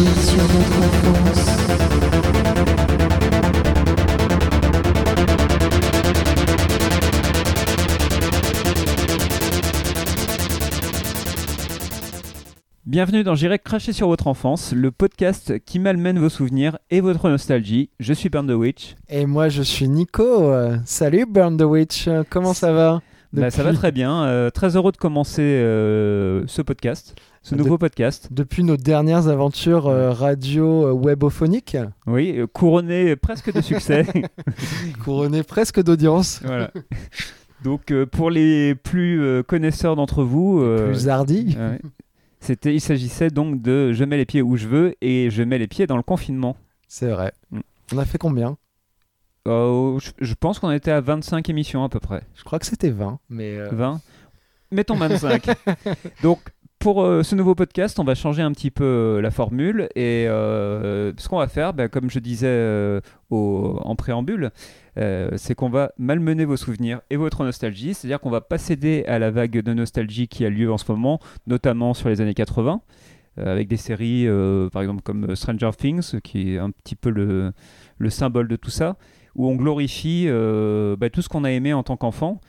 sur votre. Bienvenue dans J'irai cracher sur votre enfance, le podcast qui malmène vos souvenirs et votre nostalgie. Je suis Burn the Witch. Et moi, je suis Nico. Salut Burn the Witch. Comment ça va Bah, ça va très bien. euh, très heureux de commencer euh, ce podcast, ce De- nouveau podcast. Depuis nos dernières aventures euh, radio euh, webophoniques, Oui, euh, couronné presque de succès. couronnées presque d'audience, voilà. Donc euh, pour les plus euh, connaisseurs d'entre vous, plus hardies. ouais, c'était, il s'agissait donc de je mets les pieds où je veux et je mets les pieds dans le confinement. C'est vrai. Mm. On a fait combien? Je, je pense qu'on était à 25 émissions à peu près. Je crois que c'était 20. Mais euh, 20 Mettons 25. Donc, pour euh, ce nouveau podcast, on va changer un petit peu euh, la formule. Et euh, ce qu'on va faire, bah, comme je disais en préambule, c'est qu'on va malmener vos souvenirs et votre nostalgie. C'est-à-dire qu'on va pas céder à la vague de nostalgie qui a lieu en ce moment, notamment sur les années 80. euh, avec des séries, par exemple, comme Stranger Things, qui est un petit peu le, le symbole de tout ça, où on glorifie bah, tout ce qu'on a aimé en tant qu'enfant,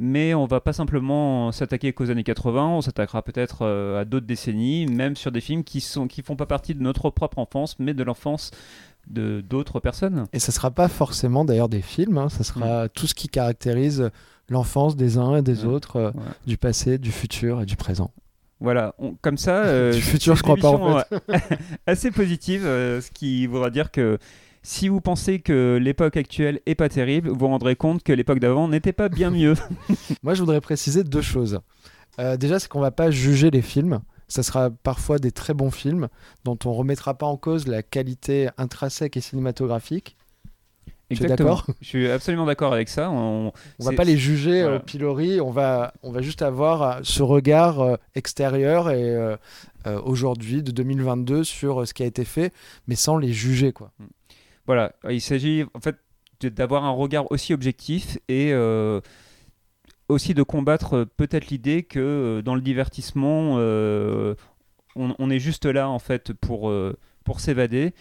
mais on va pas simplement s'attaquer qu'aux années 80, on s'attaquera peut-être euh, à d'autres décennies, même sur des films qui sont qui font pas partie de notre propre enfance, mais de l'enfance de d'autres personnes. Et ça sera pas forcément d'ailleurs des films, hein, ça sera tout ce qui caractérise l'enfance des uns et des Mm. Ouais. autres, euh, Ouais. du passé, du futur et du présent. Voilà, on- comme ça. euh, Du futur, je crois pas, en euh, assez positive, euh, ce qui voudra dire que si vous pensez que l'époque actuelle est pas terrible, vous vous rendrez compte que l'époque d'avant n'était pas bien mieux. Moi, je voudrais préciser deux choses. Euh, déjà, c'est qu'on va pas juger les films. Ça sera parfois des très bons films dont on remettra pas en cause la qualité intrinsèque et cinématographique. D'accord? Je suis absolument d'accord avec ça. On, On va pas les juger voilà. au pilori. On va, on va juste avoir euh, ce regard euh, extérieur et euh, euh, aujourd'hui de 2022 sur euh, ce qui a été fait, mais sans les juger quoi. Voilà, il s'agit en fait d'avoir un regard aussi objectif et euh, aussi de combattre euh, peut-être l'idée que euh, dans le divertissement, euh, on, on est juste là en fait pour, pour s'évader.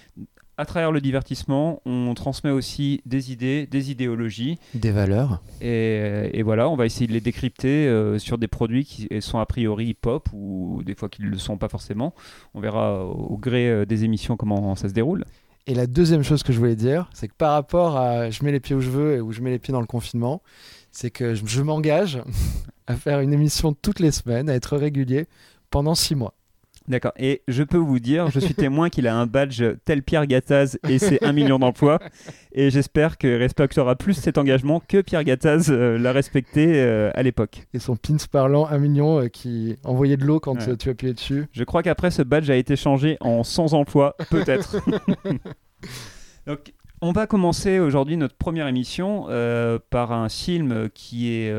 À travers le divertissement, on transmet aussi des idées, des idéologies, Des valeurs. et, et voilà, on va essayer de les décrypter euh, sur des produits qui sont a priori pop ou des fois qui ne le sont pas forcément. On verra au gré des émissions comment ça se déroule. Et la deuxième chose que je voulais dire, c'est que par rapport à je mets les pieds où je veux et où je mets les pieds dans le confinement, c'est que je, m'engage à faire une émission toutes les semaines, à être régulier pendant six mois. D'accord. Et je peux vous dire, je suis témoin qu'il a un badge tel Pierre Gattaz et c'est un million d'emplois. Et j'espère qu'il respectera plus cet engagement que Pierre Gattaz euh, l'a respecté euh, à l'époque. Et son pins parlant un million euh, qui envoyait de l'eau quand Ouais. tu appuyais dessus. Je crois qu'après, ce badge a été changé en sans emploi, peut-être. Donc, on va commencer aujourd'hui notre première émission par un film qui est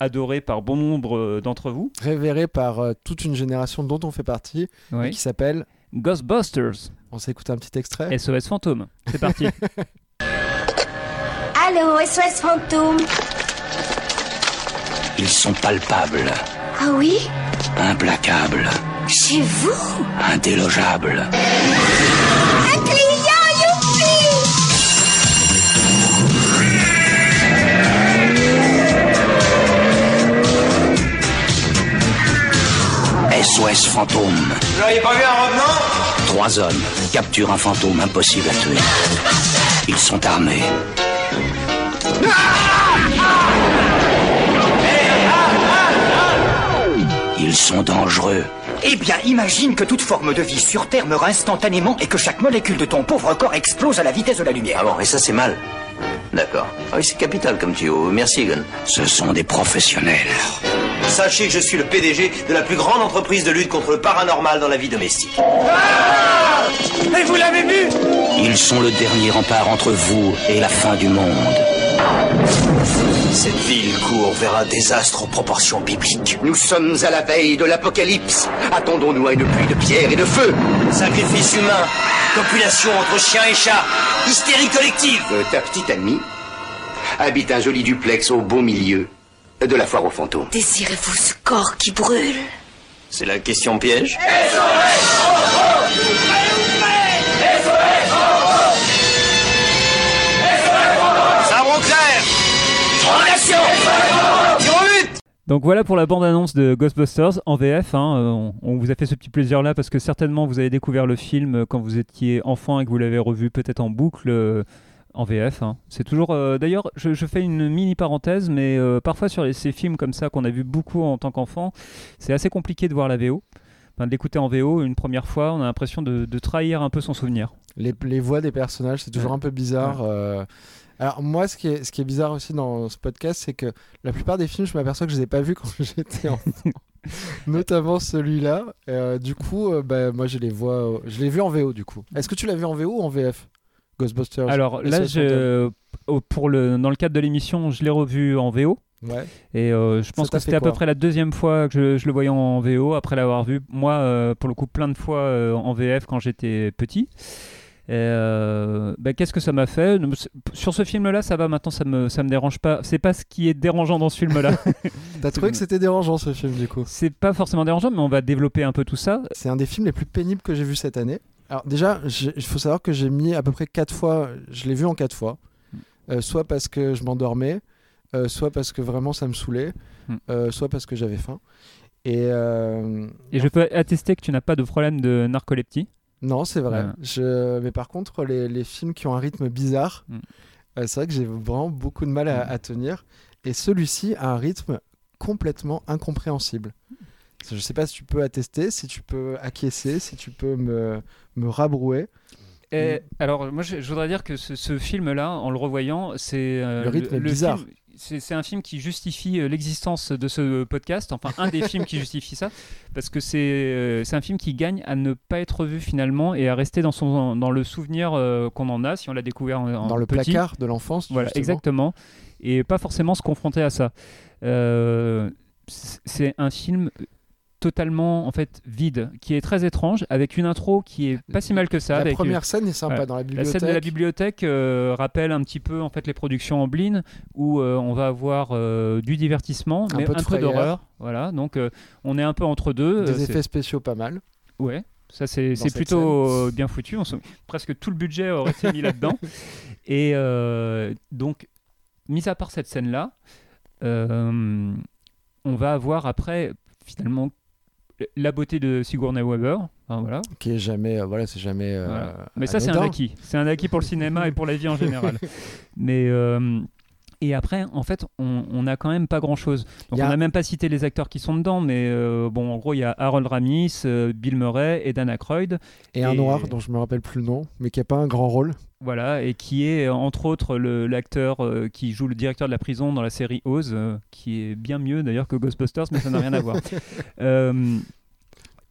adoré par bon nombre euh, d'entre vous. Révéré par euh, toute une génération dont on fait partie, et qui s'appelle. Ghostbusters, On s'écoute un petit extrait. SOS Fantôme. C'est parti. Allô, SOS Fantôme Ils sont palpables, Ah oui? Implacables, Chez vous? Indélogeables. SOS fantôme. Vous n'auriez pas vu un revenant? Trois hommes capturent un fantôme impossible à tuer. Ils sont armés. Ils sont dangereux. Eh bien, imagine que toute forme de vie sur Terre meurt instantanément et que chaque molécule de ton pauvre corps explose à la vitesse de la lumière. Ah bon, et ça c'est mal D'accord. Ah oui, c'est capital comme tuyau. Merci, Egon. Ce sont des professionnels. Sachez que je suis le PDG de la plus grande entreprise de lutte contre le paranormal dans la vie domestique. Et vous l'avez vu Ils sont le dernier rempart entre vous et la fin du monde. Cette ville court vers un désastre aux proportions bibliques. Nous sommes à la veille de l'apocalypse. Attendons-nous à une pluie de pierre et de feu. Sacrifice humain, copulation entre chiens et chats, hystérie collective. Euh, ta petite amie habite un joli duplex au beau milieu de la foire aux fantômes. Désirez-vous ce corps qui brûle? C'est la question piège Donc voilà pour la bande-annonce de Ghostbusters en VF. Hein. Euh, on, vous a fait ce petit plaisir-là parce que certainement vous avez découvert le film quand vous étiez enfant et que vous l'avez revu peut-être en boucle euh, en VF. hein. C'est toujours. euh, D'ailleurs, je, je fais une mini parenthèse, mais euh, parfois sur les- ces films comme ça qu'on a vu beaucoup en tant qu'enfant, c'est assez compliqué de voir la VO. Enfin, de l'écouter en VO une première fois, on a l'impression de, de trahir un peu son souvenir. Les, les voix des personnages, c'est toujours Ouais. un peu bizarre. euh. Alors moi, ce qui, est, ce qui est bizarre aussi dans ce podcast, c'est que la plupart des films, je m'aperçois que je les ai pas vus quand j'étais enfant. Notamment celui-là. Euh, du coup, euh, bah, moi, je les vois. euh, Je l'ai vu en VO, du coup. Est-ce que tu l'as vu en VO ou en VF Ghostbusters Alors là, je, au- pour le, dans le cadre de l'émission, je l'ai revu en VO. Ouais. Et euh, je pense que c'était à peu près la deuxième fois que je, je le voyais en VO après l'avoir vu. Moi, euh, pour le coup, plein de fois euh, en VF quand j'étais petit. Et, euh, bah, Qu'est-ce que ça m'a fait? Sur ce film-là, ça va maintenant, ça me, ça me dérange pas. C'est pas ce qui est dérangeant dans ce film-là. T'as trouvé que c'était dérangeant ce film, du coup? C'est pas forcément dérangeant, mais on va développer un peu tout ça. C'est un des films les plus pénibles que j'ai vu cette année. Alors déjà, il faut savoir que j'ai mis à peu près quatre fois, je l'ai vu en quatre fois, Euh, soit parce que je m'endormais, euh, soit parce que vraiment ça me saoulait, Hmm. euh, soit parce que j'avais faim. Et Et je peux attester que tu n'as pas de problème de narcoleptie. non, c'est vrai. Je... Mais par contre, les, les films qui ont un rythme bizarre, Hmm. c'est vrai que j'ai vraiment beaucoup de mal à, Hmm. à tenir. Et celui-ci a un rythme complètement incompréhensible. Je sais pas si tu peux attester, si tu peux acquiescer, si tu peux me, me rabrouer. Et alors, moi, je, je voudrais dire que ce, ce film-là, en le revoyant, c'est euh, Le rythme est bizarre. film- c'est un film qui justifie euh, l'existence de ce podcast, enfin un des films qui justifie ça, parce que c'est euh, un film qui gagne à ne pas être vu finalement et à rester dans, son, dans le souvenir euh, qu'on en a si on l'a découvert en, en dans le petit. placard de l'enfance. Voilà, justement. exactement. Et pas forcément se confronter à ça. Euh, c'est un film totalement en fait vide, qui est très étrange, avec une intro qui est pas si mal que ça. La avec, euh, première scène est sympa ouais. dans la la bibliothèque. scène de la bibliothèque euh, rappelle un petit peu en fait les productions en Blin où euh, on va avoir euh, du divertissement Un mais peu un peu d'horreur. Voilà, donc on est un peu entre deux. Des effets spéciaux pas mal. Ouais, ça c'est plutôt bien foutu. On se- Presque tout le budget aurait été mis là-dedans. Et donc, mis à part cette scène-là, on va avoir après finalement la beauté de Sigourney Weaver. Enfin, voilà. Qui est jamais. euh, voilà, c'est jamais. euh, Voilà. Mais ça, c'est un acquis. C'est un acquis pour le cinéma et pour la vie en général. Mais. Et après, en fait, on n'a quand même pas grand-chose. Donc, a- on n'a même pas cité les acteurs qui sont dedans, mais euh, bon, en gros, il y a Harold Ramis, euh, Bill Murray et Dan Aykroyd, Et un noir dont je me rappelle plus le nom, mais qui a pas un grand rôle. voilà, et qui est entre autres l'acteur euh, qui joue le directeur de la prison dans la série Oz, qui est bien mieux d'ailleurs que Ghostbusters, mais ça n'a rien à voir.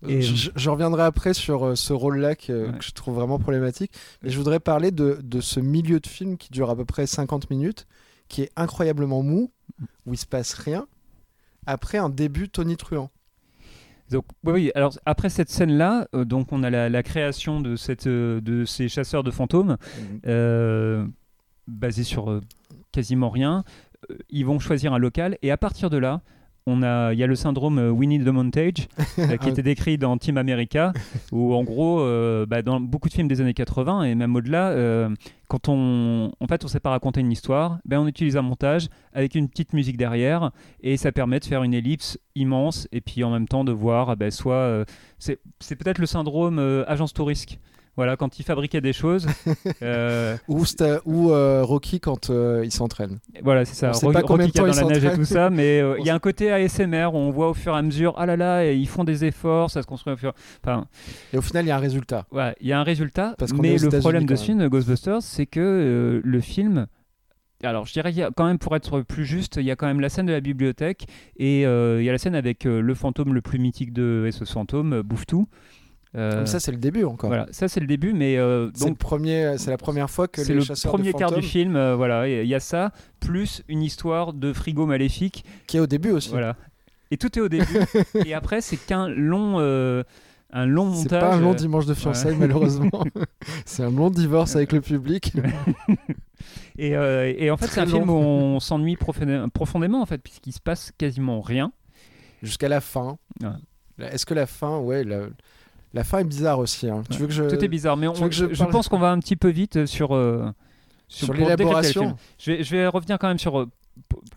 Et- Je, reviendrai après sur euh, ce rôle-là que, Ouais. que je trouve vraiment problématique. Mais je voudrais parler de, de ce milieu de film qui dure à peu près 50 minutes, qui est incroyablement mou, où il se passe rien, après un début tonitruant. Donc, oui, alors après cette scène-là, euh, donc on a la, la création de, cette, euh, de ces chasseurs de fantômes, euh, basés sur quasiment rien. Ils vont choisir un local et à partir de là, on a, il y a le syndrome euh, Winnie the Montage euh, qui était décrit dans Team America, où en gros, euh, bah, dans beaucoup de films des années 80 et même au-delà, euh, quand on, en fait, on sait pas raconter une histoire, ben on utilise un montage avec une petite musique derrière et ça permet de faire une ellipse immense et puis en même temps de voir, ah ben, soit c'est c'est peut-être le syndrome agence touristique. Voilà, quand il fabriquait des choses, euh, Ou, euh, Rocky quand euh, il s'entraîne. voilà, c'est ça. On sait Ro- pas Rocky temps dans il la neige et tout ça, mais il y a un côté ASMR où on voit au fur et à mesure, ah là là, et ils font des efforts, ça se construit au fur. Enfin, Et au final, il y a un résultat. il y a un résultat. Parce mais le problème de ce film, Ghostbusters, c'est que le film. Alors, je dirais, quand même, pour être plus juste, il y a quand même la scène de la bibliothèque et il y a la scène avec le fantôme le plus mythique de SOS Fantôme, euh, Bouffetou. Euh, Comme ça, c'est le début encore. voilà, ça c'est le début, mais euh, donc premier, c'est la première fois que c'est le premier de quart du film. euh, voilà, il y a ça plus une histoire de frigo maléfique qui est au début aussi. Voilà. Et tout est au début. et après, c'est qu'un long, un long montage. C'est pas un long dimanche de fiançailles, malheureusement. c'est un long divorce avec le public. et, euh, et en fait, c'est un film où on s'ennuie profondé- profondément, en fait, puisqu'il se passe quasiment rien. Jusqu'à la fin. Ouais. Est-ce que la fin, ouais, la, la fin est bizarre aussi. hein. Tu veux que je... Tout est bizarre. Mais on- je pense qu'on va un petit peu vite sur. euh, Sur décrire le l'élaboration. Je vais, je vais revenir quand même sur. euh,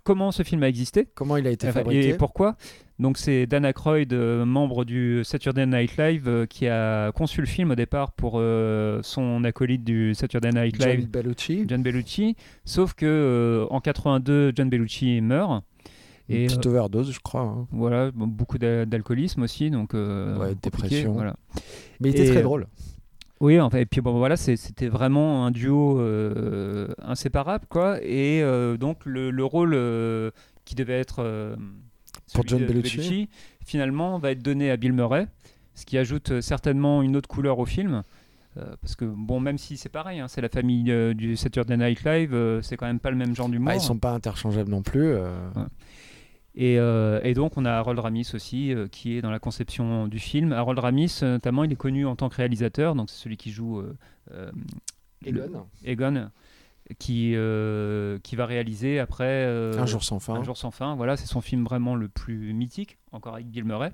comment ce film a existé Comment il a été fabriqué Et pourquoi Donc c'est Dan Aykroyd, euh, membre du Saturday Night Live, euh, qui a conçu le film au départ pour euh, son acolyte du Saturday Night John Live, Bellucci. John Bellucci. Sauf que euh, en 82, John Bellucci meurt. Une Et petite euh, overdose, je crois. hein. voilà, bon, beaucoup d'a- d'alcoolisme aussi, donc euh, Ouais, dépression. Voilà. Mais il était Et, très drôle. Oui, enfin, et puis bon, voilà, c'était vraiment un duo euh, inséparable, quoi. Et donc le, le rôle qui devait être Pour John Bellucci. finalement va être donné à Bill Murray, ce qui ajoute certainement une autre couleur au film. Euh, parce que bon, même si c'est pareil, hein, c'est la famille euh, du Saturday Night Live, euh, c'est quand même pas le même genre d'humour. Ah, ils sont pas interchangeables non plus. euh. Et, euh, et donc on a Harold Ramis aussi euh, qui est dans la conception du film. Harold Ramis, euh, notamment, il est connu en tant que réalisateur, donc c'est celui qui joue euh, euh, le- Egon, Egon, qui, euh, qui va réaliser après euh, Un jour sans fin. Un jour sans fin. Voilà, c'est son film vraiment le plus mythique, encore avec Bill Murray.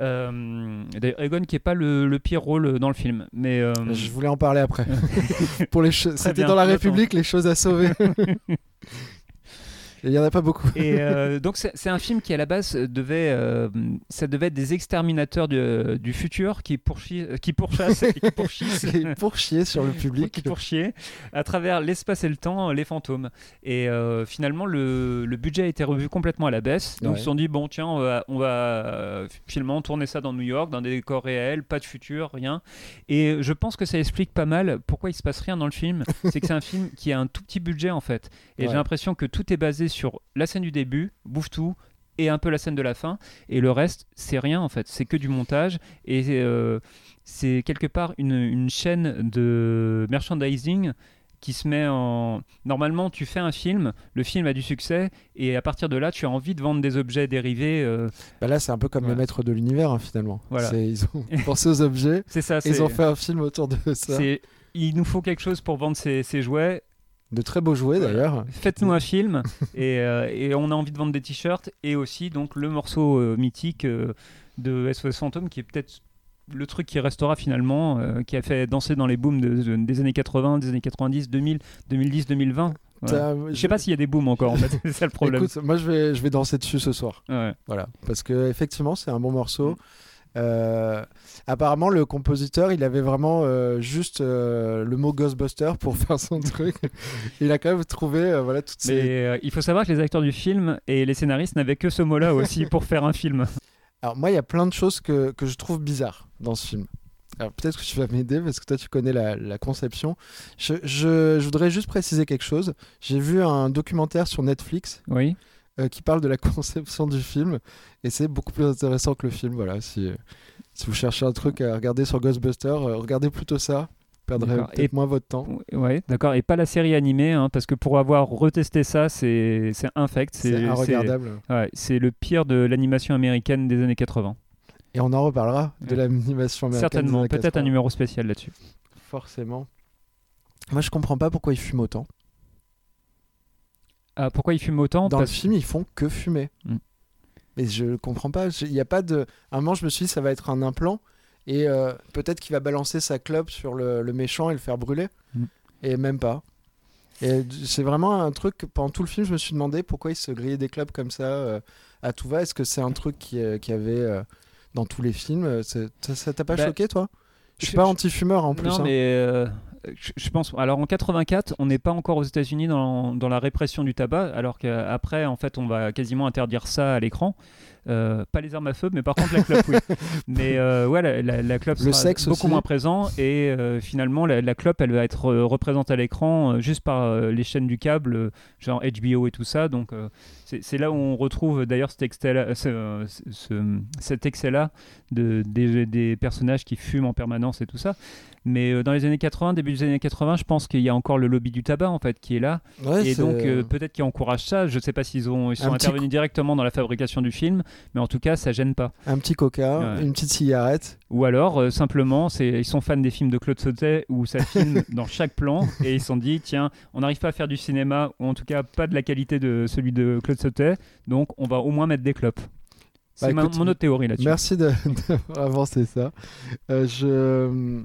Euh, d'ailleurs, Egon qui est pas le, le pire rôle dans le film, mais euh, Je voulais en parler après. Pour les cho- C'était dans la. République, les choses à sauver. Il y en a pas beaucoup. Et euh, donc c'est un film qui à la base devait, euh, ça devait être des exterminateurs du, du futur qui, qui pourchassent, qui pourchissent, sur le qui public. pourchier à travers l'espace et le temps les fantômes. Et euh, finalement le, le budget a été revu complètement à la baisse. Donc Ouais. ils se sont dit bon tiens on va, on va finalement tourner ça dans New York, dans des décors réels, pas de futur, rien. Et je pense que ça explique pas mal pourquoi il se passe rien dans le film. C'est que c'est un film qui a un tout petit budget en fait. Et Ouais. j'ai l'impression que tout est basé sur la scène du début, bouffe tout, et un peu la scène de la fin. Et le reste, c'est rien en fait. C'est que du montage. Et euh, c'est quelque part une, une chaîne de merchandising qui se met en... Normalement, tu fais un film, le film a du succès, et à partir de là, tu as envie de vendre des objets dérivés. euh, Bah là, c'est un peu comme Ouais. le maître de l'univers, hein, finalement. Voilà. Ils ont pensé aux objets. Ça, et ils ont fait un film autour de ça. Il nous faut quelque chose pour vendre ces, ces jouets. De très beaux jouets, d'ailleurs. Faites-nous un film et, euh, et on a envie de vendre des t-shirts et aussi donc le morceau euh, mythique euh, de SOS Phantom qui est peut-être le truc qui restera finalement, qui a fait danser dans les booms de- de- des années 80, des années 90, 2000, 2010, 2020. Voilà. Je sais pas s'il y a des booms encore en fait, c'est ça le problème. Écoute, moi, je vais, je vais danser dessus ce soir. Ouais. Voilà, parce que effectivement, c'est un bon morceau. Mm. Euh, apparemment, le compositeur, il avait vraiment euh, juste euh, le mot Ghostbuster pour faire son truc. il a quand même trouvé voilà toutes Mais ces. il faut savoir que les acteurs du film et les scénaristes n'avaient que ce mot-là aussi pour faire un film. Alors moi, il y a plein de choses que, que je trouve bizarres dans ce film. Alors peut-être que tu vas m'aider parce que toi, tu connais la, la conception. Je, je- je voudrais juste préciser quelque chose. J'ai vu un documentaire sur Netflix Oui. Euh, qui parle de la conception du film et c'est beaucoup plus intéressant que le film. Voilà, si, si vous cherchez un truc à regarder sur Ghostbusters, euh, regardez plutôt ça. Vous perdrez peut-être moins votre temps. Ouais, d'accord. Et pas la série animée, hein, parce que pour avoir retesté ça, c'est c'est infect. C'est c'est- regardable. Ouais, c'est le pire de l'animation américaine des années 80. Et on en reparlera de Ouais. l'animation américaine. Certainement, peut-être 80. un numéro spécial là-dessus. Forcément. Moi, je comprends pas pourquoi ils fument autant. Ah, pourquoi ils fument autant? Dans Parce- le film, ils font que fumer. Mm. Mais je comprends pas. Il y a pas de. À un moment, je me suis dit, ça va être un implant. Et euh, peut-être qu'il va balancer sa clope sur le, le méchant et le faire brûler. Mm. Et même pas. Et c'est vraiment un truc. Pendant tout le film, je me suis demandé pourquoi il se grillait des clopes comme ça euh, à tout va. Est-ce que c'est un truc qui, euh, qui avait euh, dans tous les films Euh, Ça t'a pas Bah, choqué, toi? Je suis pas anti-fumeur en plus. Non, hein. mais euh, je, pense. Alors en 84, on n'est pas encore aux États-Unis dans, dans la répression du tabac, alors qu'après, en fait, on va quasiment interdire ça à l'écran. Euh, pas les armes à feu, mais par contre la clope, oui. Mais euh, ouais, la, la, la clope Le sera sexe beaucoup aussi. moins présent et euh, finalement la, la clope, elle va être euh, représentée à l'écran juste par les chaînes du câble, genre HBO et tout ça. Donc c'est là où on retrouve d'ailleurs cet ce- ce- cet excès-là de, des, des personnages qui fument en permanence et tout ça. Mais dans les années 80, début des années 80, je pense qu'il y a encore le lobby du tabac en fait qui est là. Ouais, et donc peut-être qu'ils encouragent ça. Je sais pas s'ils ont ils sont Un intervenus directement dans la fabrication du film, mais en tout cas ça gêne pas. un petit coca, Ouais. une petite cigarette. Ou alors euh, simplement c'est ils sont fans des films de Claude Sautet où ça filme dans chaque plan et ils se sont dit tiens on n'arrive pas à faire du cinéma ou en tout cas pas de la qualité de celui de Claude Sautet donc on va au moins mettre des clopes. C'est Bah, mon autre théorie là-dessus. Merci d'avoir avancé ça. Euh, je...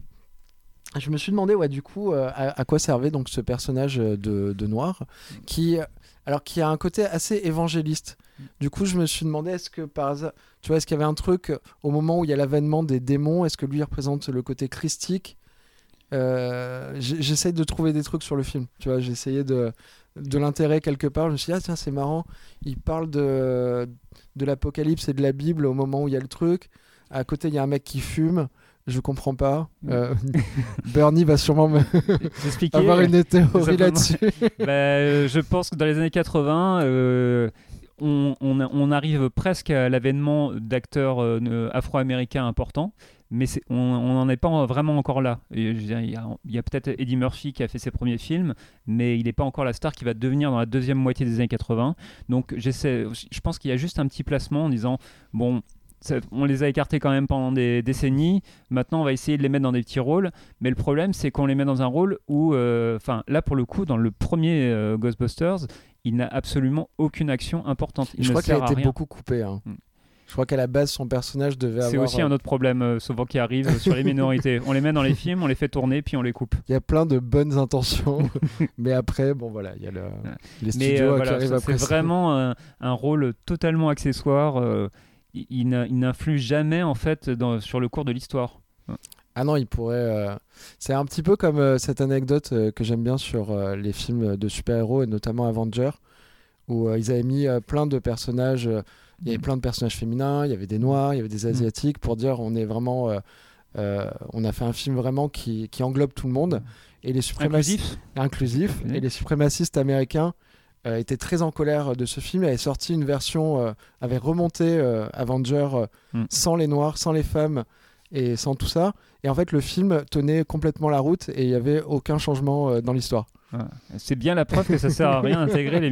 je me suis demandé, ouais, du coup, euh, à, à quoi servait donc ce personnage euh, de, de noir, qui, alors, qui a un côté assez évangéliste. Du coup, je me suis demandé, est-ce que par hasard, tu vois, est-ce qu'il y avait un truc euh, au moment où il y a l'avènement des démons, est-ce que lui représente le côté christique? Euh, J'essaye de trouver des trucs sur le film, tu vois, j'ai essayé de, de l'intérêt quelque part. Je me suis dit, ah tiens, c'est marrant, il parle de, de l'Apocalypse et de la Bible au moment où il y a le truc. À côté, il y a un mec qui fume. Je comprends pas. Euh, Bernie va sûrement me avoir une théorie là-dessus. Bah, euh, je pense que dans les années 80, euh, on, on- on arrive presque à l'avènement d'acteurs euh, ne- afro-américains importants, mais on n'en est pas vraiment encore là. Il y a, a peut-être Eddie Murphy qui a fait ses premiers films, mais il n'est pas encore la star qui va devenir dans la deuxième moitié des années 80. Donc je pense qu'il y a juste un petit placement en disant, bon... on les a écartés quand même pendant des décennies. Maintenant, on va essayer de les mettre dans des petits rôles. Mais le problème, c'est qu'on les met dans un rôle où, euh, enfin, là pour le coup, dans le premier euh, Ghostbusters, il n'a absolument aucune action importante. Il je crois qu'il a été rien. beaucoup coupé. hein. Mm. Je crois qu'à la base, son personnage devait C'est avoir. aussi euh, un autre problème, euh, souvent qui arrive sur les minorités. On les met dans les films, on les fait tourner, puis on les coupe. Il y a plein de bonnes intentions, mais après, bon voilà, il y a le- les Mais studios qui arrivent ça, après. c'est vraiment un, un rôle totalement accessoire. Il- il n'influe jamais en fait dans- sur le cours de l'histoire. Ah non, il pourrait. euh, C'est un petit peu comme euh, cette anecdote euh, que j'aime bien sur les films de super-héros et notamment Avenger, où ils avaient mis plein de personnages. Il y avait plein de personnages féminins, il y avait des noirs, il y avait des asiatiques pour dire on est vraiment. on a fait un film vraiment qui, qui englobe tout le monde. Et les suprémacistes. Inclusif inclusif. Et les suprémacistes américains euh, étaient très en colère de ce film. Ils avaient sorti une version, euh, avait remonté euh, Avenger euh, Mm. sans les noirs, sans les femmes et sans tout ça. Et en fait, le film tenait complètement la route et il n'y avait aucun changement euh, dans l'histoire. C'est bien la preuve que ça sert à rien d'intégrer les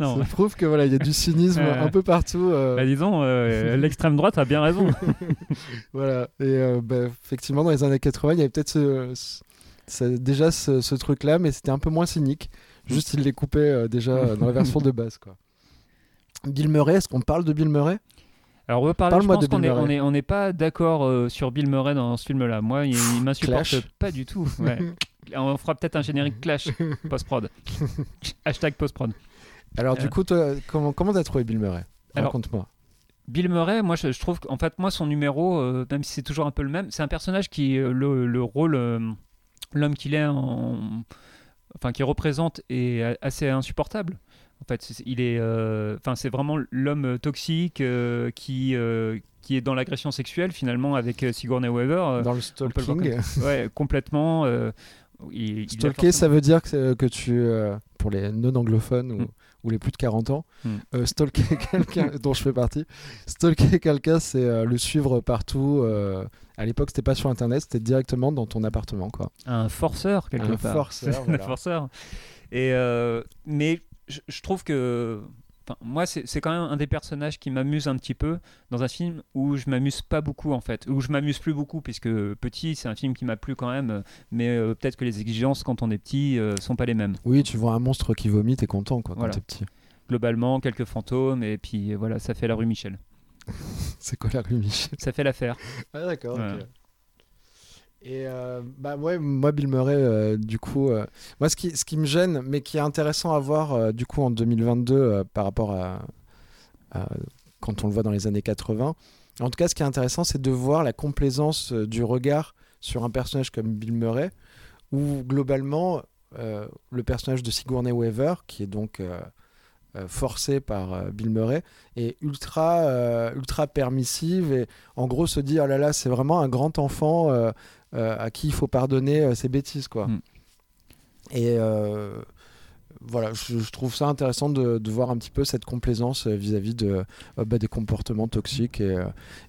non, Ça prouve que voilà, il y a du cynisme Euh, un peu partout. euh, bah, disons, euh, l'extrême droite a bien raison. Voilà. Et euh, bah, effectivement, dans les années 80, il y avait peut-être ce- déjà ce, ce truc-là, mais c'était un peu moins cynique. Juste, il les coupait euh, déjà euh, dans la version de base. Quoi. Bill Murray, est-ce qu'on parle de Bill Murray? Alors, on va parler, je Parle-moi pense de qu'on Bill est, Murray. on est, on n'est pas d'accord euh, sur Bill Murray dans ce film-là. Moi, il, il m'insupporte Clash. pas du tout. Ouais. on fera peut-être un générique clash post-prod. Hashtag post-prod. Alors, du coup, toi, comment comment t'as trouvé Bill Murray? Alors- Raconte-moi. Bill Murray, moi je, je trouve qu'en fait moi son numéro, euh, même si c'est toujours un peu le même, c'est un personnage qui euh, le, le rôle, euh, l'homme qu'il est, en, enfin qui représente est assez insupportable. En fait, c'est- il est, euh, enfin c'est vraiment l'homme toxique euh, qui euh, qui est dans l'agression sexuelle finalement avec euh, Sigourney Weaver. euh, Dans le stalking. ouais, complètement. euh, il, Stalker, ça veut dire que, que tu, euh, pour les non-anglophones ou, Mm. ou les plus de 40 ans, Mm. euh, stalker quelqu'un, dont je fais partie, stalker quelqu'un, c'est euh, le suivre partout. À l'époque, c'était pas sur Internet, c'était directement dans ton appartement. Quoi. un forceur quelque Un part. forceur, C'est un voilà. forceur. Et euh, mais je, je trouve que enfin, moi c'est quand même un des personnages qui m'amuse un petit peu dans un film où je m'amuse pas beaucoup en fait, où je m'amuse plus beaucoup puisque petit c'est un film qui m'a plu quand même, mais euh, peut-être que les exigences quand on est petit euh, sont pas les mêmes. Oui, tu vois un monstre qui vomit, t'es content quoi, quand Voilà. t'es petit. Globalement quelques fantômes et puis voilà ça fait la rue Michel, C'est quoi la rue Michel? Ça fait l'affaire. Ah d'accord. Ouais. Et euh, bah ouais, moi Bill Murray, euh, du coup, euh, moi ce qui, ce qui me gêne, mais qui est intéressant à voir euh, du coup en 2022 euh, par rapport à, à quand on le voit dans les années 80. En tout cas, ce qui est intéressant, c'est de voir la complaisance euh, du regard sur un personnage comme Bill Murray, où globalement euh, le personnage de Sigourney Weaver, qui est donc euh, euh, forcé par euh, Bill Murray, est ultra, euh, ultra permissive et en gros se dit oh là là, c'est vraiment un grand enfant à qui il faut pardonner ses bêtises quoi. Mm. Et voilà, je, je trouve ça intéressant de, de voir un petit peu cette complaisance euh, vis-à-vis de euh, bah, des comportements toxiques. Et, euh,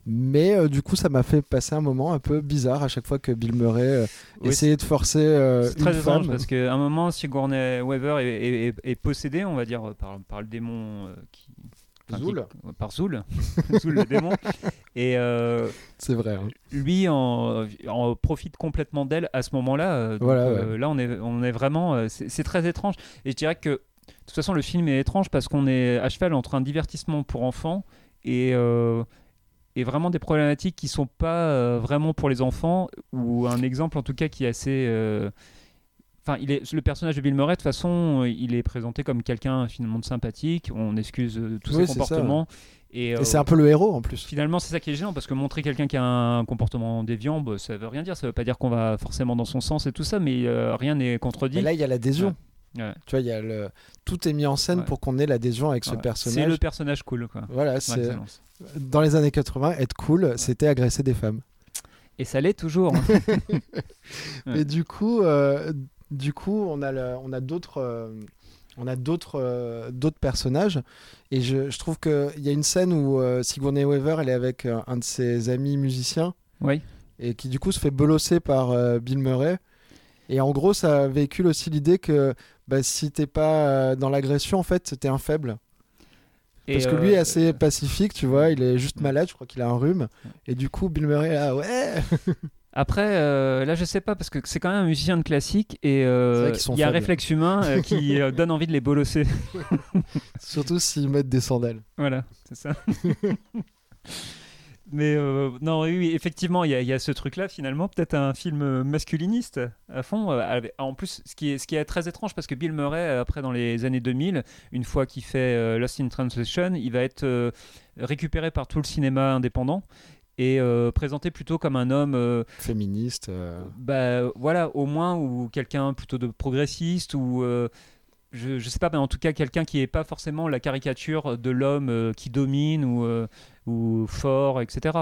mais du coup, ça m'a fait passer un moment un peu bizarre à chaque fois que Bill Murray Oui, essayait de forcer C'est très une étrange parce qu'à un moment, Sigourney Weaver est, est- est- est possédée, on va dire, par, par le démon qui. Enfin, Zoul. qui- par Zoul. Zoul le démon. Et euh, C'est vrai. hein. lui en, en profite complètement d'elle à ce moment-là. euh, donc, Voilà, euh, Là, on est, on est vraiment. c'est c'est très étrange. Et je dirais que, de toute façon, le film est étrange parce qu'on est à cheval entre un divertissement pour enfants et. euh, et vraiment des problématiques qui sont pas euh, vraiment pour les enfants ou un exemple en tout cas qui est assez euh, Enfin, il est, le personnage de Bill Murray, de toute façon, euh, il est présenté comme quelqu'un finalement de sympathique. On excuse euh, tous Oui, ses ça. comportements. Et, Et euh, c'est un peu le héros en plus. Finalement, c'est ça qui est gênant parce que montrer quelqu'un qui a un comportement déviant, bah, ça veut rien dire. Ça veut pas dire qu'on va forcément dans son sens et tout ça, mais euh, rien n'est contredit. Et là, il y a l'adhésion. Ouais. Tu vois, il y a le... tout est mis en scène Ouais. pour qu'on ait l'adhésion avec ce Ouais. C'est le personnage. personnage cool, quoi. Voilà, c'est dans les années 80, être cool, c'était agresser des femmes. Et ça l'est toujours. hein. Et du coup, euh, du coup, on a, le- on a d'autres, euh, on a d'autres, euh, d'autres personnages. Et je, je trouve que il y a une scène où euh, Sigourney Weaver, elle est avec euh, un de ses amis musiciens oui. et qui du coup se fait bolosser par Bill Murray. Et en gros, ça véhicule aussi l'idée que bah, si t'es pas dans l'agression, en fait, t'es un faible. Et, Parce que lui est assez pacifique, tu vois, il est juste malade, je crois qu'il a un rhume. Et du coup, Bill Murray, là, ouais Après, euh, là, je sais pas parce que c'est quand même un musicien de classique et euh, il y a un réflexe humain euh, qui donne envie de les bolosser. Surtout s'ils mettent des sandales. Voilà, c'est ça. Mais non, oui, oui, effectivement, il y, a- il y a ce truc-là, finalement, peut-être un film masculiniste à fond. avec- en plus, ce qui, est, ce qui est très étrange, parce que Bill Murray, après, dans les années 2000, une fois qu'il fait Lost in Translation, il va être récupéré par tout le cinéma indépendant et euh, présenté plutôt comme un homme euh, Féministe. euh, bah voilà, au moins, ou quelqu'un plutôt de progressiste, ou je, je sais pas, mais en tout cas, quelqu'un qui est pas forcément la caricature de l'homme qui domine ou, ou fort, etc.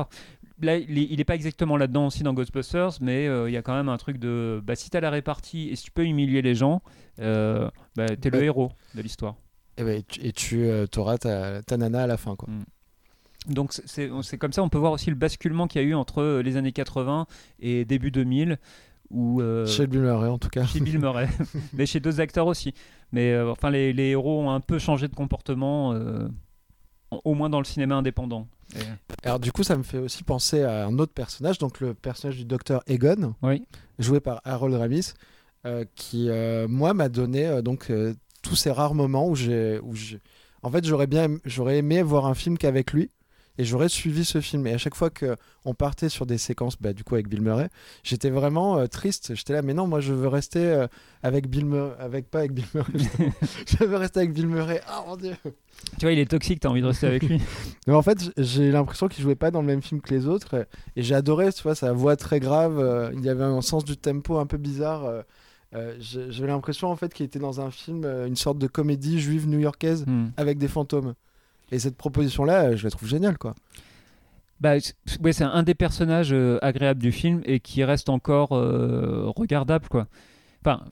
Là, il est, il est pas exactement là-dedans aussi dans Ghostbusters, mais euh, il y a quand même un truc de bah, si t'as la répartie et si tu peux humilier les gens, euh, bah, t'es le Ouais. héros de l'histoire. Et, ben, tu- et tu euh, auras ta, ta nana à la fin. Quoi. Donc c'est- comme ça, on peut voir aussi le basculement qu'il y a eu entre euh, les années 80 et début 2000, où euh, Chez Bill Murray, en tout cas. chez Bill Murray, mais chez d'autres acteurs aussi. Mais euh, enfin, les, les héros ont un peu changé de comportement, euh, en- au moins dans le cinéma indépendant. Et- Alors, du coup, ça me fait aussi penser à un autre personnage, donc le personnage du docteur Egon, Oui. joué par Harold Ramis, qui, moi, m'a donné donc tous ces rares moments où j'ai. En fait, j'aurais bien j'aurais aimé voir un film qu'avec lui. Et j'aurais suivi ce film. Et à chaque fois qu'on partait sur des séquences, bah, du coup avec Bill Murray, j'étais vraiment euh, triste. J'étais là, mais non, moi je veux rester euh, avec Bill Murray, avec pas avec Bill Murray. je veux rester avec Bill Murray. Ah mon dieu. Tu vois, il est toxique, t'as envie de rester avec lui. Mais en fait, j'ai l'impression qu'il jouait pas dans le même film que les autres. Et j'ai adoré, tu vois, sa voix très grave. euh, il y avait un sens du tempo un peu bizarre. euh, J'avais l'impression en fait qu'il était dans un film, euh, une sorte de comédie juive new-yorkaise Hmm. avec des fantômes. Et cette proposition-là, je la trouve géniale, quoi. Bah, ouais, c'est un des personnages euh, agréables du film et qui reste encore euh, regardable, quoi. Enfin,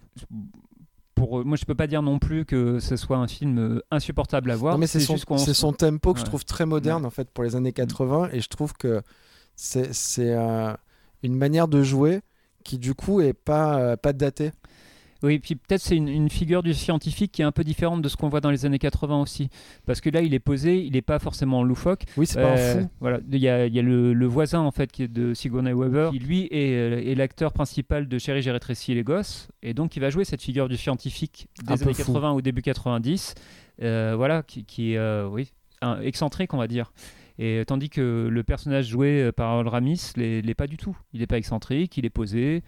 pour, euh, moi, je peux pas dire non plus que ce soit un film euh, insupportable à voir. non, mais c'est son, c'est son tempo que je trouve très moderne en fait pour les années 80. Et je trouve que c'est une manière de jouer qui du coup est pas, pas datée. Oui, puis peut-être c'est une, une figure du scientifique qui est un peu différente de ce qu'on voit dans les années 80 aussi. Parce que là, il est posé, il n'est pas forcément loufoque. Oui, c'est pas un Euh, fou. Voilà, il y a, il y a le, le voisin en fait qui est de Sigourney Weaver, qui lui est, euh, est l'acteur principal de Chérie, j'ai rétréci les gosses, et donc il va jouer cette figure du scientifique des Un années fou. 80 au début 90, euh, voilà, qui, qui est euh, oui, un- excentrique on va dire. Et tandis que le personnage joué par Ramis l'est l'est pas du tout. Il n'est pas excentrique, il est posé.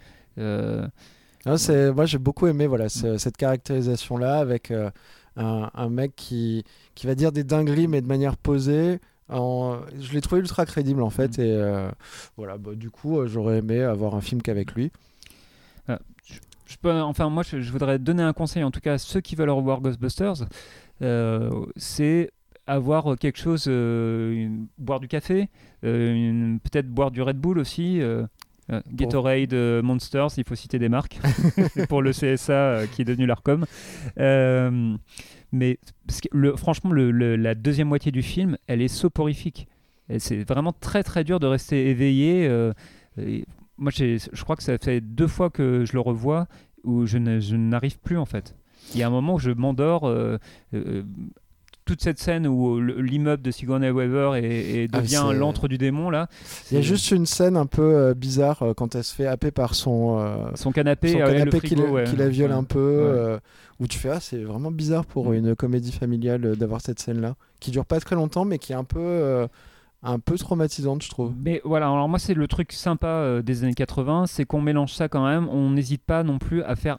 Non, c'est, moi j'ai beaucoup aimé voilà, cette caractérisation-là avec euh, un, un mec qui, qui va dire des dingueries mais de manière posée. En... Je l'ai trouvé ultra crédible en fait. Mm. Et euh, voilà, bah, du coup, euh, j'aurais aimé avoir un film qu'avec lui. je peux, enfin, moi, je, je voudrais donner un conseil, en tout cas à ceux qui veulent revoir Ghostbusters, euh, c'est avoir quelque chose, euh, une- boire du café, euh, peut-être boire du Red Bull aussi. Euh, Gatorade, euh, Monsters, il faut citer des marques pour le CSA euh, qui est devenu l'ARCOM. Euh, mais parce que le- franchement, le- le- la deuxième moitié du film, elle est soporifique. C'est vraiment très très dur de rester éveillé. et moi, je crois que ça fait deux fois que je le revois où je n'arrive plus en fait. Il y a un moment où je m'endors. euh, euh, toute cette scène où le- l'immeuble de Sigourney Weaver est, est- Ah, devient c'est- l'antre du démon là. Il y a juste une scène un peu euh, bizarre euh, quand elle se fait happer par son, euh, son canapé, son ah canapé qui, la- ouais. qui la viole Ouais. un peu. Ouais. euh, où tu fais, ah, c'est vraiment bizarre pour Mm. une comédie familiale euh, d'avoir cette scène-là. Qui dure pas très longtemps, mais qui est un peu. euh, un peu traumatisante, je trouve. Mais voilà, alors moi c'est le truc sympa euh, des années 80, c'est qu'on mélange ça quand même, on n'hésite pas non plus à faire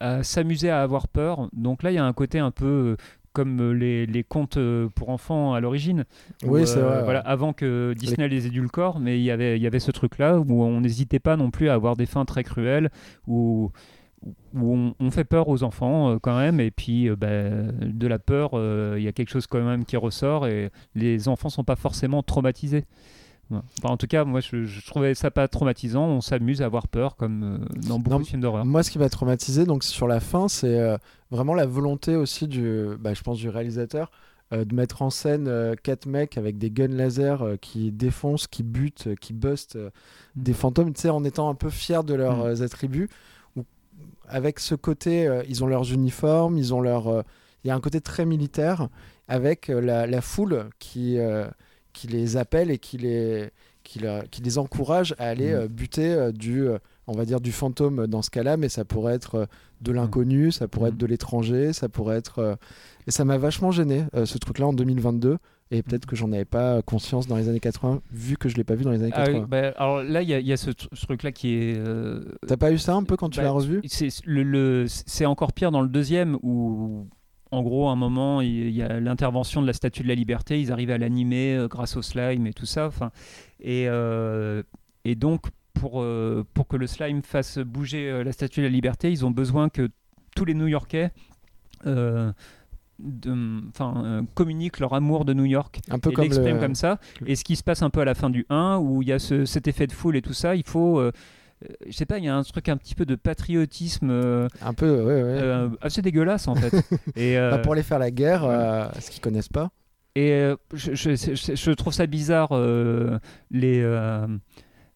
à s'amuser à avoir peur. Donc là il y a un côté un peu euh, comme euh, les, les contes euh, pour enfants à l'origine. Oui, c'est euh, vrai. Voilà, avant que Disney les édulcore, mais il y avait il y avait ce truc là où on n'hésitait pas non plus à avoir des fins très cruelles où où on, on fait peur aux enfants euh, quand même et puis euh, ben, de la peur euh, il y a quelque chose quand même qui ressort et les enfants sont pas forcément traumatisés Enfin, en tout cas moi je, je trouvais ça pas traumatisant on s'amuse à avoir peur comme euh, dans beaucoup Non, de films d'horreur Moi, ce qui m'a traumatisé, donc sur la fin, c'est euh, vraiment la volonté aussi du, bah, je pense, du réalisateur euh, de mettre en scène quatre mecs avec des guns laser qui défoncent, qui butent, qui bustent Mm. des fantômes, tu sais, en étant un peu fiers de leurs Mm. attributs. Avec ce côté, ils ont leurs uniformes, ils ont leur, il y a un côté très militaire avec la, la foule qui qui les appelle et qui les qui, leur- qui les encourage à aller Mm. euh, buter euh, du euh, on va dire du fantôme dans ce cas-là, mais ça pourrait être de l'inconnu, ça pourrait Mm. être de l'étranger, ça pourrait être. Et ça m'a vachement gêné, ce truc-là, en 2022. Et peut-être que j'en avais pas conscience dans les années 80, vu que je l'ai pas vu dans les années Ah oui, 80. bah, alors là il y, a- il y a ce, tr- ce truc là qui est euh, T'as pas eu ça un peu quand tu Bah, l'as revu? c'est le, le- c'est encore pire dans le deuxième où en gros à un moment il y a l'intervention de la statue de la liberté ils arrivent à l'animer euh, grâce au slime et tout ça enfin et, euh, et donc pour, euh, pour que le slime fasse bouger la statue de la liberté ils ont besoin que tous les New-Yorkais euh, euh, communiquent leur amour de New York Un peu et comme l'exprime le... comme ça. Et ce qui se passe un peu à la fin du 1, où il y a ce- cet effet de foule et tout ça, il faut. Euh, je sais pas, il y a un truc un petit peu de patriotisme euh, Un peu, ouais, ouais. euh, assez dégueulasse en fait. et euh, Bah, pour aller faire la guerre, ce qu'ils connaissent pas. et je, je- je- je trouve ça bizarre. les,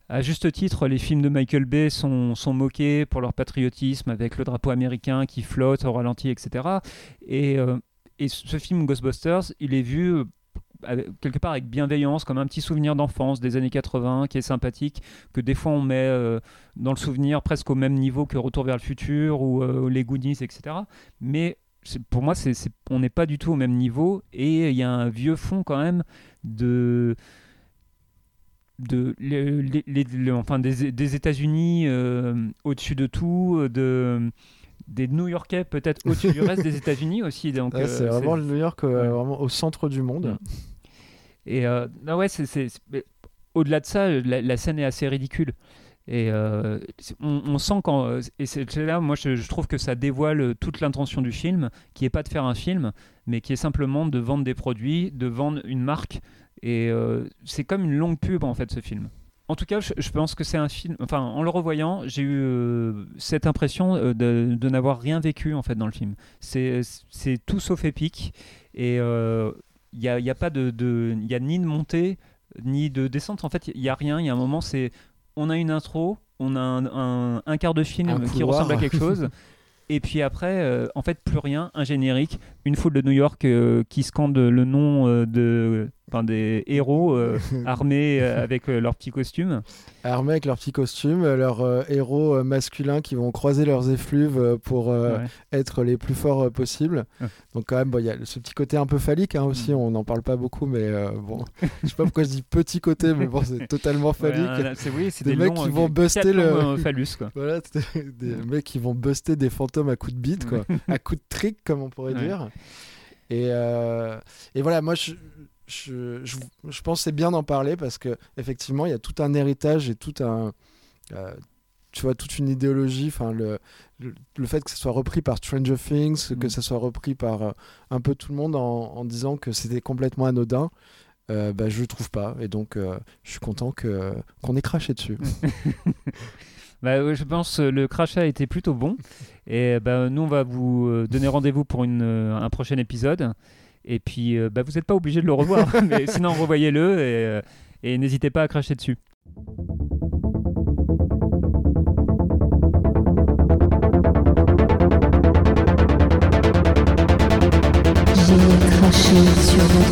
à juste titre, les films de Michael Bay sont, sont moqués pour leur patriotisme avec le drapeau américain qui flotte au ralenti, etc. Et, et ce film Ghostbusters, il est vu quelque part avec bienveillance, comme un petit souvenir d'enfance des années 80 qui est sympathique, que des fois on met euh, dans le souvenir presque au même niveau que Retour vers le futur ou euh, les Goonies, etc. Mais pour moi, c'est- on n'est pas du tout au même niveau et il y a un vieux fond quand même de de les- enfin des, États-Unis euh, au-dessus de tout, des New-Yorkais peut-être au-dessus du reste des États-Unis aussi. Donc Ouais, euh, c'est vraiment le New York euh, ouais. vraiment au centre du monde. Et euh, non, ouais, c'est, c'est- c'est- au-delà de ça, la, la scène est assez ridicule. Et euh, c'est- on, on sent quand. Et c'est c'est là, moi, je, je trouve que ça dévoile toute l'intention du film, qui est pas de faire un film, mais qui est simplement de vendre des produits, de vendre une marque. Et euh, c'est comme une longue pub, en fait, ce film. En tout cas, je, je pense que c'est un film. Enfin, en le revoyant, j'ai eu euh, cette impression euh, de, de n'avoir rien vécu, en fait, dans le film. C'est tout sauf épique. Et. euh, il n'y a, y a pas de, de il y a ni de montée ni de descente en fait il y a rien il y a un moment c'est on a une intro on a un, un- un quart de film Un qui ressemble à quelque chose et puis après euh, en fait plus rien un générique une foule de New York euh, qui scande le nom euh, de enfin, des héros euh, armés euh, avec euh, leurs petits costumes Armés avec leurs petits costumes, euh, leurs héros masculins qui vont croiser leurs effluves pour Ouais. être les plus forts possibles. Ouais. Donc quand même, bon, il y a ce petit côté un peu phallique hein, aussi, Mm. on n'en parle pas beaucoup, mais bon, je sais pas pourquoi je dis petit côté, mais bon, c'est totalement phallique. c'est oui Des des, mecs longs, qui vont buster le- phallus quoi Voilà, des mecs qui vont buster des fantômes à coups de bite, quoi. à coups de trick, comme on pourrait dire. Et, et voilà, moi, je, je, je, je pense que c'est bien d'en parler parce que effectivement, il y a tout un héritage et tout un, euh, tu vois, toute une idéologie. Enfin, le, le, le fait que ce soit repris par Stranger Things, que Mm. ça soit repris par euh, un peu tout le monde en, en disant que c'était complètement anodin. Euh, bah, je le trouve pas et donc euh, je suis content que qu'on ait craché dessus. Bah, je pense que le crachat a été plutôt bon. Et bah, nous, on va vous donner rendez-vous pour une, un prochain épisode. Et puis, euh, bah, vous n'êtes pas obligé de le revoir. mais sinon, revoyez-le et, euh, et n'hésitez pas à cracher dessus. J'ai craché sur